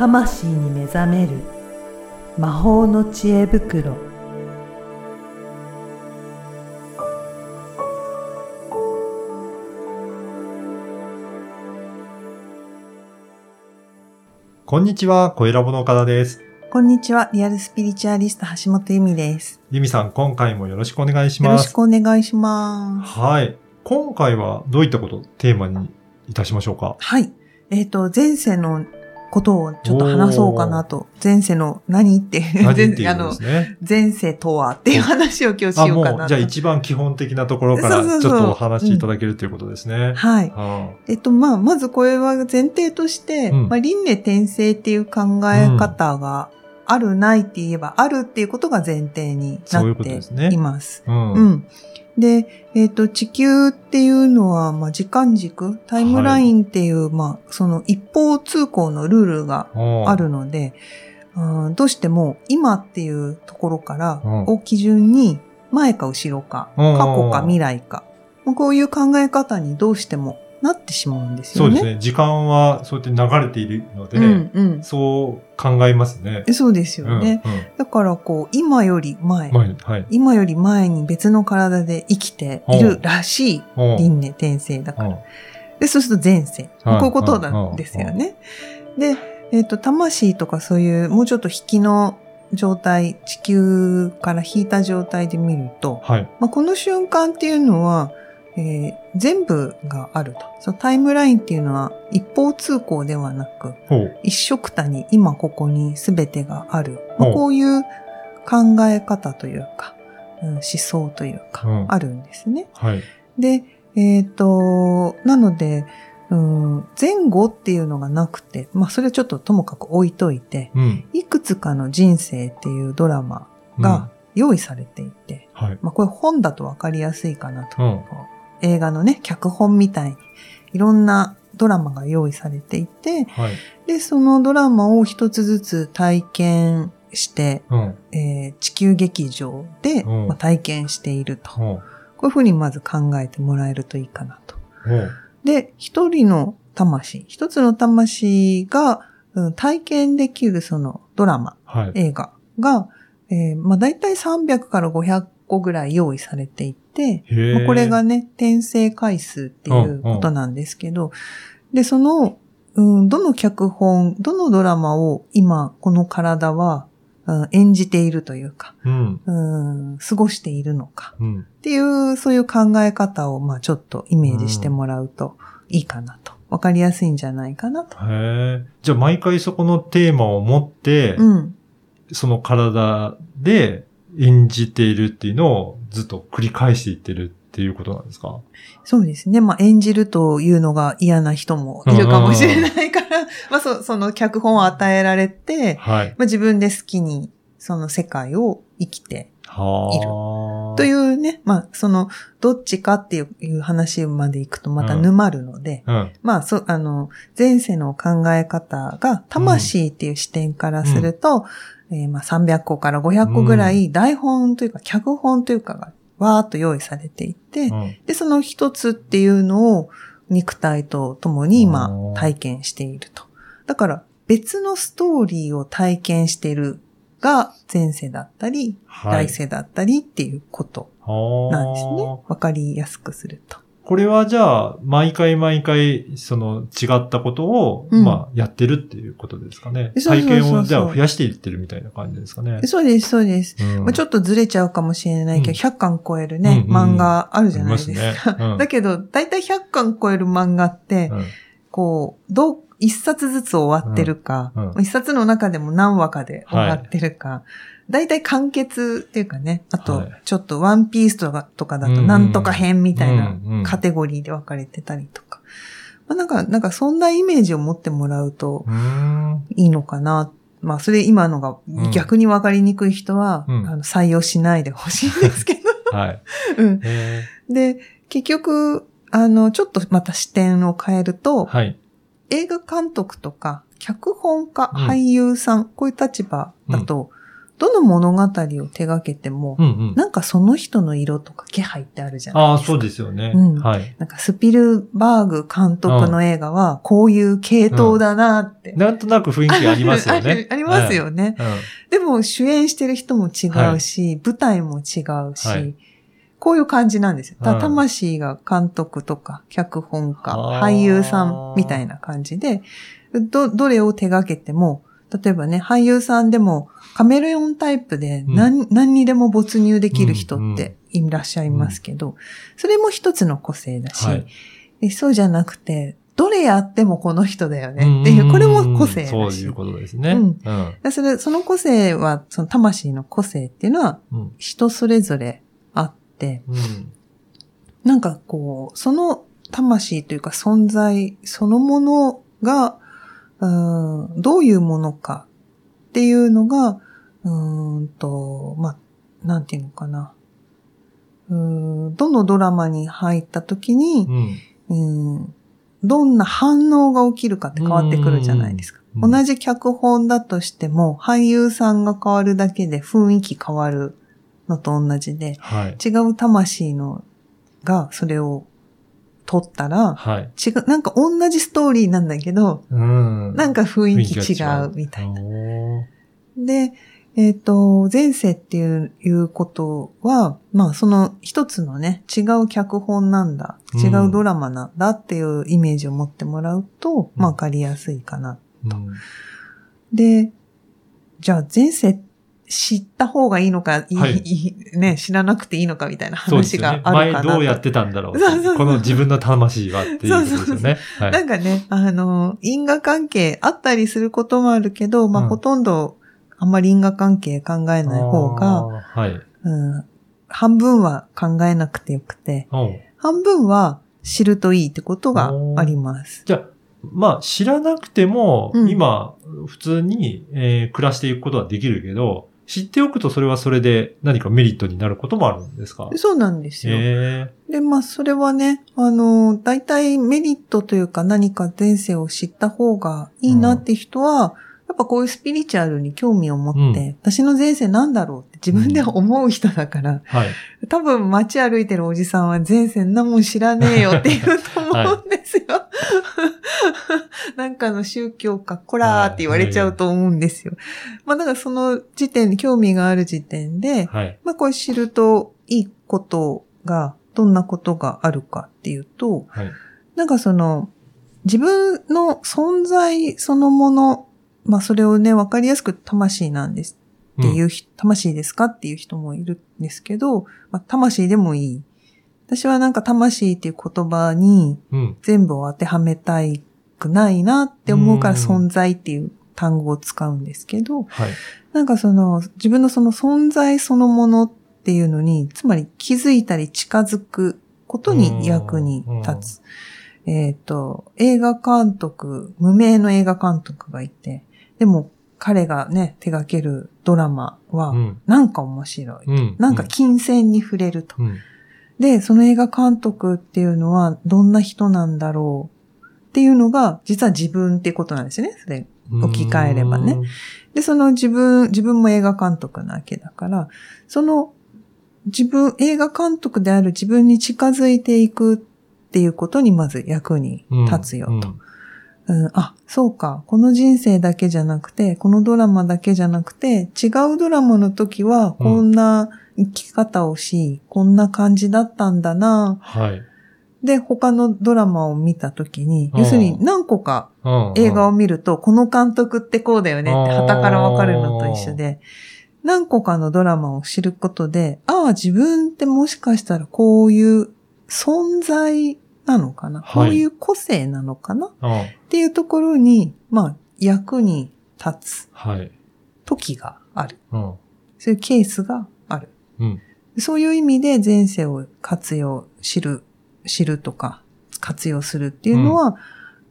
魂に目覚める魔法の知恵袋こんにちは、小ラボの岡田です。こんにちは、リアルスピリチュアリスト橋本由美です。ゆみさん、今回もよろしくお願いしよろます。しくお願いします。はい。今回はどういったことをテーマにいたしましょうか？はい。えっ、と、前世のことをちょっと話そうかなと。前世の何って あの。前世とはっていう話を今日しあ、ようかなじゃあ一番基本的なところからちょっとお話しいただけるということですね。はい。はえっと、まあ、まずこれは前提として、うんまあ、輪廻転生っていう考え方があるないって言えば、あるっていうことが前提になっています。あうん。うん。で、えっ、と、地球っていうのは、まあ、時間軸、タイムラインっていう、まあ、その一方通行のルールがあるので、うんどうしても今っていうところからうん。を基準に前か後ろか、うん。過去か未来か、まあこういう考え方にどうしてもなってしまうんですよね。そうですね。時間はそうやって流れているので、うんうん。そう考えますね。そうですよね。うんうんだからこう、今より前、はい。今より前に別の体で生きているらしいうん輪廻転生だから。うんで、そうすると前世。はいこういうことなんですよね。で、えっ、と、魂とかそういう、もうちょっと引きの状態、地球から引いた状態で見ると、はい。まあ、この瞬間っていうのは、えー全部があると。そのタイムラインっていうのは一方通行ではなく。一色たに今ここに全てがある。まあこういう考え方というか、うん思想というか、うんあるんですね。はい。で、えっ、と、なので、うん、前後っていうのがなくて、まあそれはちょっとともかく置いといて、うん。いくつかの人生っていうドラマが用意されていて、うん、はい。まあこれ本だとわかりやすいかなと。映画のね、脚本みたいにいろんなドラマが用意されていて、はい。で、そのドラマを一つずつ体験して、うん。えー地球劇場で、うんまあ体験していると。ほう。こういうふうにまず考えてもらえるといいかなと。で、一人の魂、一つの魂が、うん体験できるそのドラマ、はい。映画が、えーまあ大体300から500個ぐらい用意されていまあこれがね、転生回数っていうことなんですけど、で、その、うん、どの脚本、どのドラマを今、この体は、うん演じているというか、うん。うん、過ごしているのかうん。っていう、そういう考え方を、まあちょっとイメージしてもらうといいかなと。わかりやすいんじゃないかなと。へえ。じゃあ毎回そこのテーマを持って、うん。その体で演じているっていうのをずっと繰り返していってるっていうことなんですか？そうですね。まあ演じるというのが嫌な人もいるかもしれないから、まあそその脚本を与えられて、はい。まあ、自分で好きにその世界を生きてはあ。というね、まあそのどっちかっていういう話までいくとまた沼るので、うん。まあそ、あの、前世の考え方が魂っていう視点からすると、えーまあ300個から500個ぐらい台本というか脚本というかがわーっと用意されていて、うん。で、その一つっていうのを肉体と共に今体験していると。だから別のストーリーを体験しているが前世だったり、はい。来世だったりっていうことなんですね。わかりやすくすると。これはじゃあ、毎回毎回、その違ったことを、うん。まあ、やってるっていうことですかね。そうそうそうそう。体験をじゃあ増やしていってるみたいな感じですかね。そうです、そうです。うん。まあ、ちょっとずれちゃうかもしれないけど、うん。100巻超えるね、うんうん。漫画あるじゃないですか。ありますね。うん。だけど、だいたい100巻超える漫画って、うん。こう、どう、一冊ずつ終わってるか、うん。うん。一冊の中でも何話かで終わってるか、だいたい完結っていうかね、あとはい、ちょっとワンピースとかとかだと、なんとか編みたいなカテゴリーで分かれてたりとか。まあ、なんか、なんかそんなイメージを持ってもらうと。いいのかな。まあ、それ今のがうん逆に分かりにくい人は、うんあの採用しないでほしいんですけど。はい。うんえで、結局、あの、ちょっとまた視点を変えると、ーはい。映画監督とか、脚本家、うん俳優さん、こういう立場だと、どの物語を手掛けても、うんうん。なんかその人の色とか気配ってあるじゃないああ、ですか。そうですよね。うんはい。なんかスピルバーグ監督の映画はこういう系統だなって。なんとなく雰囲気ありますよあねる。ありますよね。はい。うんでも主演してる人も違うし、舞台も違うし、はいこういう感じなんですよ。魂が監督とか脚本家、俳優さんみたいな感じで、ど、どれを手掛けても、例えばね、俳優さんでもカメレオンタイプで何,、何にでも没入できる人っていらっしゃいますけど、それも一つの個性だし、はいえそうじゃなくて、どれやってもこの人だよねっていう、これも個性だし。そういうことですね。うんうん。でそれ、その個性は、その魂の個性っていうのはうん。人それぞれあって、うん。なんかこう、その魂というか存在そのものが、うーんどういうものかっていうのが、うーんと、まあ、なんていうのかな。うーんどのドラマに入った時に、うん。うんどんな反応が起きるかって変わってくるじゃないですか。うん同じ脚本だとしても、俳優さんが変わるだけで雰囲気変わるのと同じで、はい。違う魂のがそれを取ったら、はい。違う、なんか同じストーリーなんだけど、うん。なんか雰囲気違ううみたいな。で、えっ、と、前世っていういうことは、まあその一つのね、違う脚本なんだ、違うドラマなんだっていうイメージを持ってもらうと、まあわかりやすいかな。うんで、じゃあ前世知った方がいいのか、いはいいね、知らなくていいのかみたいな話。があるかなと。前どうやってたんだろうそうそうそうこの自分の魂はっていうことですよね。は。ないんかね、あの、因果関係あったりすることもあるけど、まあ、うんほとんどあんまり因果関係考えない方が、はい。うん、半分は考えなくてよくて、半分は知るといいってことがあります。じゃあ、まあ、知らなくても、うん今、普通に、えー暮らしていくことはできるけど、知っておくとそれはそれで何かメリットになることもあるんですか？そうなんですよ。えで、まあ、それはね、あの、大体メリットというか何か前世を知った方がいいなって人は、やっぱこういうスピリチュアルに興味を持って、うん私の前世なんだろうって自分で思う人だから、はい。多分街歩いてるおじさんは前世んなもん知らねえよって言うと思うんですよ。なんかの宗教か、こらーって言われちゃうと思うんですよ。まあだからその時点で興味がある時点で、はい。まあこれ知るといいことが、どんなことがあるかっていうと、はい。なんかその、自分の存在そのもの、まあそれをね、わかりやすく魂なんですっていう人、魂ですかっていう人もいるんですけど、まあ魂でもいい。私はなんか魂っていう言葉にうん。全部を当てはめたいくないなって思うからうん存在っていう単語を使うんですけど、はい。なんかその自分のその存在そのものっていうのに、つまり気づいたり近づくことに役に立つ。えっ、と、映画監督、無名の映画監督がいて、でも彼がね、手掛けるドラマはう、ん。なんか面白い。うん。なんか金銭に触れると。うん。で、その映画監督っていうのはどんな人なんだろうっていうのが、実は自分っていうことなんですよね。それうん。置き換えればねで、その自分、自分も映画監督なわけだから、その自分、映画監督である自分に近づいていくっていうことにまず役にうん。立つよと。うんうんあ、そうか。この人生だけじゃなくて、このドラマだけじゃなくて、違うドラマの時はこんな生き方をし、こんな感じだったんだな。はい。で、他のドラマを見た時に、うん要するに何個かうん映画を見ると、この監督ってこうだよねって、旗からわかるのと一緒で、何個かのドラマを知ることで、ああ、自分ってもしかしたらこういう存在なのかな、はいこういう個性なのかな？っうん。ていうところに、まあ、役に立つはい。時がある。うん。そういうケースがある。うん。そういう意味で前世を活用、知る、知るとか、活用するっていうのは、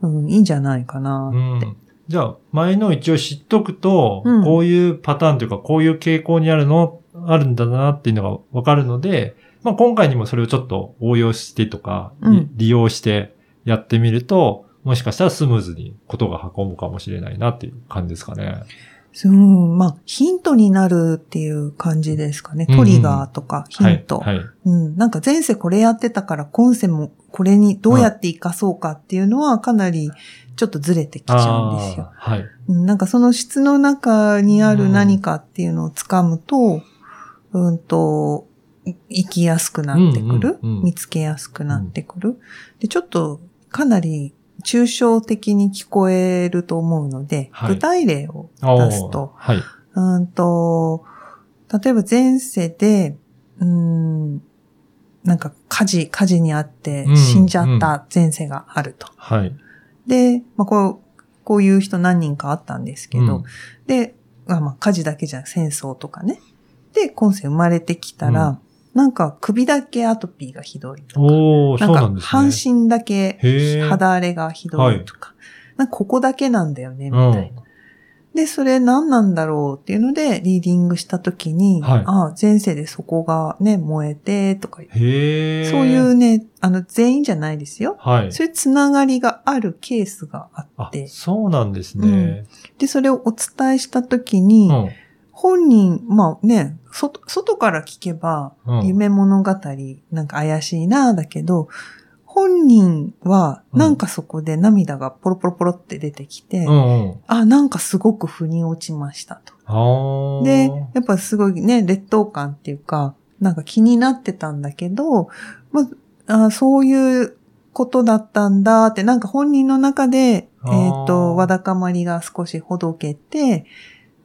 うん、いいんじゃないかなって。うん。じゃあ、前の一応知っとくと、うんこういうパターンというか、こういう傾向にあるの、あるんだなっていうのがわかるので、まあ今回にもそれをちょっと応用してとか、りうん利用してやってみると、もしかしたらスムーズにことが運ぶかもしれないなっていう感じですかね。そう、まあ、ヒントになるっていう感じですかね。トリガーとかヒント。うん、なんか前世これやってたから今世もこれにどうやって活かそうかっていうのはかなりちょっとずれてきちゃうんですよ。はい。うんなんかその質の中にある何かっていうのをつかむと、うん、と、生きやすくなってくる、うんうんうん見つけやすくなってくる、で、ちょっとかなり抽象的に聞こえると思うので、はい具体例を出すと、はい。うんと、例えば前世で、うん、なんか火事、火事にあってうん死んじゃった前世があると。はい。で、まあこう、こういう人何人かあったんですけど、うんで、あまあ火事だけじゃなく戦争とかね。で、今世生まれてきたら、うんなんか首だけアトピーがひどいとか、おー、なんか。半身だけ肌荒れがひどいとか、なんかここだけなんだよね、みうんたいな。で、それ何なんだろうっていうので、リーディングしたときに、はいああ、前世でそこがね、燃えて、とか。そういうね、あの、全員じゃないですよ。はい。そういうつながりがあるケースがああって、そうなんですね。で、それをお伝えしたときに、うん。本人、まあね、外、外から聞けば、うん夢物語、なんか怪しいな、だけど、本人は、うんなんかそこで涙がポロポロポロって出てきて、うんうん。あ、なんかすごく腑に落ちましたと。で、やっぱすごいね、劣等感っていうか、なんか気になってたんだけど、まあ、あそういうことだったんだって、なんか本人の中で、えっ、あーと、わだかまりが少しほどけて、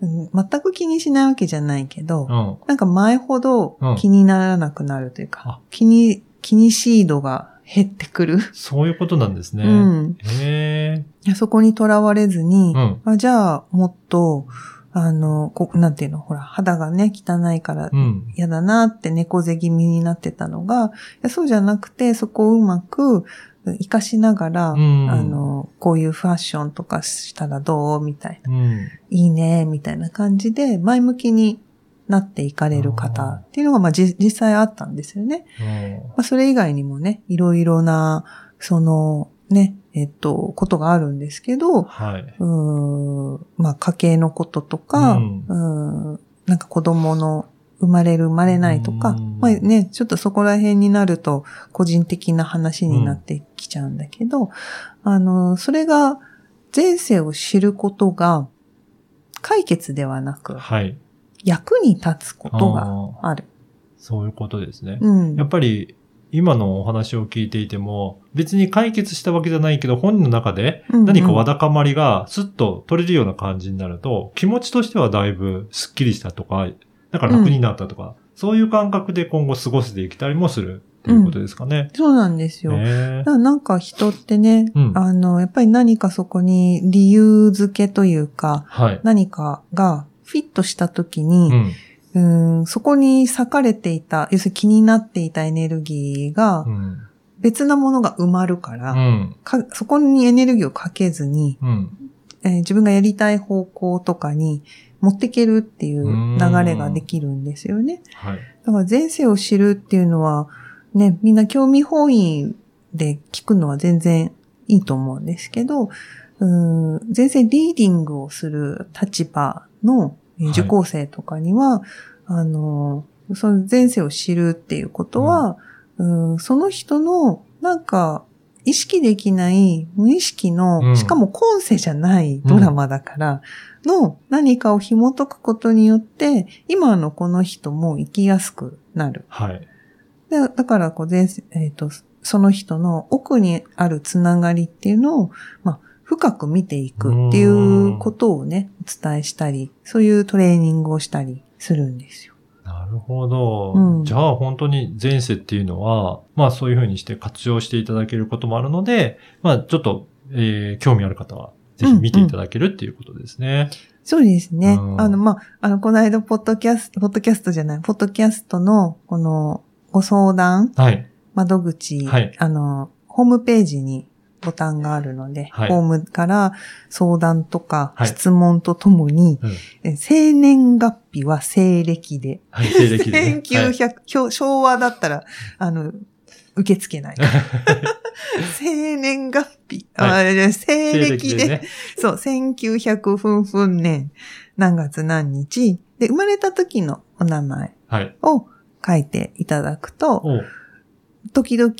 うん全く気にしないわけじゃないけど、うん。なんか前ほどうん気にならなくなるというか、あ気に、気にシードが減ってくる。そういうことなんですね。うん。へそこにとらわれずに、うんあじゃあもっと、あの、こなんていうの、ほら、肌がね、汚いから。嫌だなって猫背気味になってたのが、そうじゃなくて、そこをうまく活かしながら、うんあの、こういうファッションとかしたらどうみたいな。うん。いいね、みたいな感じで、前向きになっていかれる方っていうのが、まあ、じ実際あったんですよね。うんまあ、それ以外にもね、いろいろな、その、ね、えっと、ことがあるんですけど、はい。うーん、まあ、家計のこととか、うん、なんか子供の生まれる生まれないとか、うんまあね、ちょっとそこら辺になると個人的な話になってきちゃうんだけど、あの、それが前世を知ることが解決ではなく、はい。役に立つことがある。そういうことですね。うん。やっぱり、今のお話を聞いていても、別に解決したわけじゃないけど、本人の中でうんうん何かわだかまりがスッと取れるような感じになると、気持ちとしてはだいぶスッキリしたとか、なんか楽になったとか、そういう感覚で今後過ごしていけたりもするっていうことですかね。そうなんですよ。ねだからなんか人ってね、うんあの、やっぱり何かそこに理由付けというか、はい。何かがフィットした時うに、ん。うん、そこに裂かれていた、要するに気になっていたエネルギーがうん。別なものが埋まるから、うん。かそこにエネルギーをかけずに、うん。えー自分がやりたい方向とかに持っていけるっていう流れができるんですよね。はい。だから前世を知るっていうのは、ね、みんな興味本位で聞くのは全然いいと思うんですけど、うん前世リーディングをする立場の受講生とかには、あの、その前世を知るっていうことは、うんその人のなんか意識できない無意識の、うんしかも今世じゃないドラマだから、の何かを紐解くことによって、今のこの人も生きやすくなる。はい。でだからこう前世、えっ、と、その人の奥にあるつながりっていうのを、まあ、深く見ていくっていうことをね、お伝えしたり、そういうトレーニングをしたりするんですよ。なるほど。うんじゃあ本当に前世っていうのは、まあそういうふうにして活用していただけることもあるので、まあちょっと、えー興味ある方は、ぜひ見ていただけるっていうことですね。そうですね。うんあの、まあ、あの、この間、ポッドキャスト、ポッドキャストじゃない、ポッドキャストの、この、ご相談はい。窓口、はいあの、ホームページにボタンがあるので、はい。ホームから相談とかはい。質問とともに、うん。え生年月日は西暦で、はい、西暦で、ね。はい。1900、昭昭和だったら、あの、受け付けない。生年月日、はあ西暦で、ね。そう、1900分分年、何月何日、で、生まれた時のお名前はい。を書いていただくと、時々、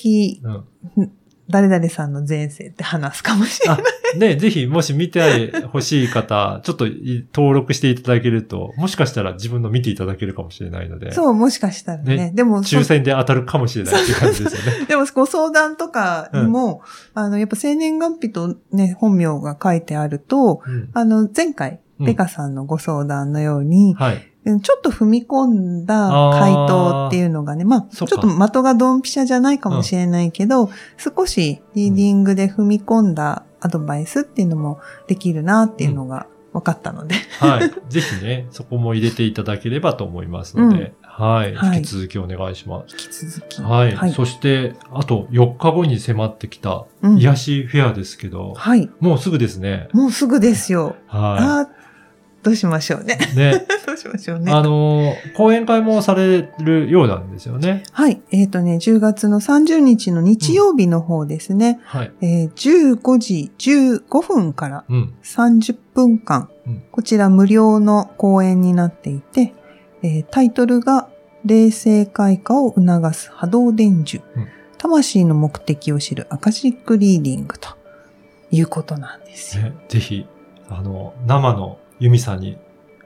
うん誰々さんの前世って話すかもしれない。あ、ね、ぜひ、もし見てほしい方、ちょっとい登録していただけると、もしかしたら自分の見ていただけるかもしれないので、そう、もしかしたらね。ねでも、そ抽選で当たるかもしれないっていう感じですよね。でも、ご相談とかにも、あの、やっぱ生年月日とね、本名が書いてあると、うんあの、前回、うんベカさんのご相談のように、はい。うんちょっと踏み込んだ回答っていうのがね、まあ、ちょそっと的がドンピシャじゃないかもしれないけど、少しリーディングで踏み込んだアドバイスっていうのもできるなっていうのが分かったので。はい。ぜひね、そこも入れていただければと思いますので、はい。はい引き続きお願いします。引き続き。はい。はい。そして、あと4日後に迫ってきたうん癒しフェアですけど、はい。もうすぐですね。もうすぐですよ。はああ、どうしましょうね。い。ね。どうしましょうね。あのー、講演会もされるようなんですよね。はい。えっ、とね、10月の30日の日曜日の方ですね。はい。えー15時15分からうん。30分間、うんこちら無料の講演になっていて、えータイトルが、冷静開花を促す波動伝授、うん魂の目的を知るアカシックリーディングということなんですよ。ね、ぜひ、あの、生のユミさんに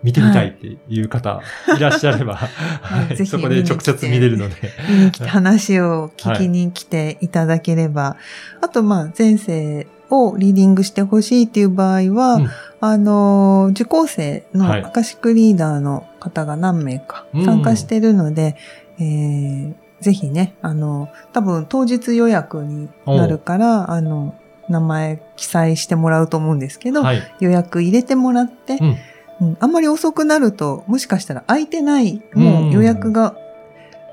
見てみたいっていう方い。らっしゃれば、そこで直接見れるので。見に来て話を聞きに来ていただければ、あとまあ前世をリーディングしてほしいっていう場合は、うん。あのー、受講生のはい。アカシックリーダーの方が何名かうん。参加してるので、えーぜひね、あの、多分当日予約になるから、あの、名前記載してもらうと思うんですけど、はい。予約入れてもらって、うん。うんあんまり遅くなると、もしかしたら空いてない、もう予約が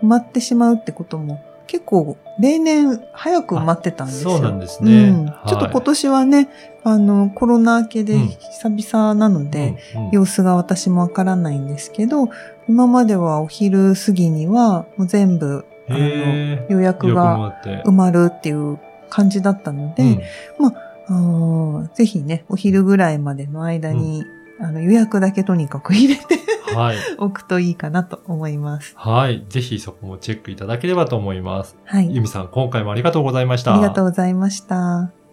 埋まってしまうってことも、結構例年早く埋まってたんですよ。そうなんですね。うん。はい。ちょっと今年はね、あの、コロナ明けでうん。久々なので、うんうん。様子が私もわからないんですけど、今まではお昼過ぎにはもう全部、あの、予約が埋まるっていう感じだったので、うんあーぜひね、お昼ぐらいまでの間に、あの予約だけとにかく入れてはい。おくといいかなと思います。はい。ぜひそこもチェックいただければと思います。はい。ユミさん、今回もありがとうございました。ありがとうございました。